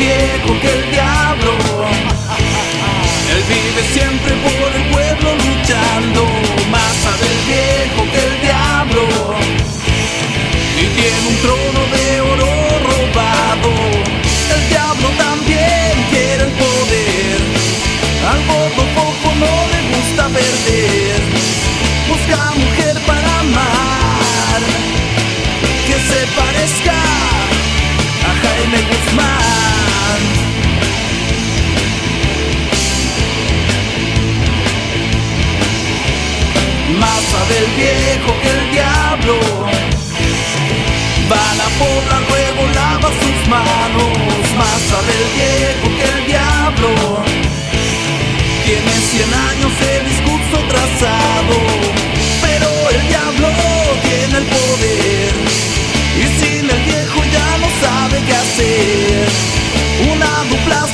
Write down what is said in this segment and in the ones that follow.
viejo que el diablo. Él vive siempre por el pueblo luchando. Más sabe el viejo que el diablo. Y tiene un trono de oro Más sabe el viejo que el diablo. Va a la porra, luego lava sus manos. Más sabe el viejo que el diablo. Tiene cien años de discurso trazado. Pero el diablo tiene el poder. Y sin el viejo ya no sabe qué hacer. Una dupla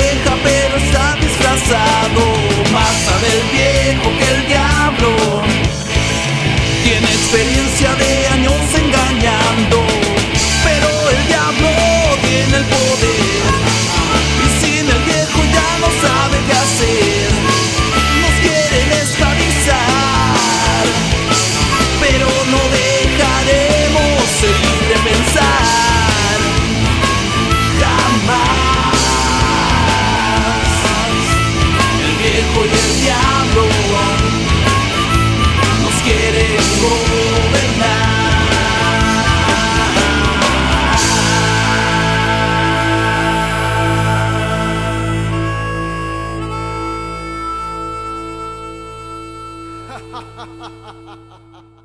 oveja pero está disfrazado. Más sabe viejo que el diablo. Tiene experiencia de ha ha ha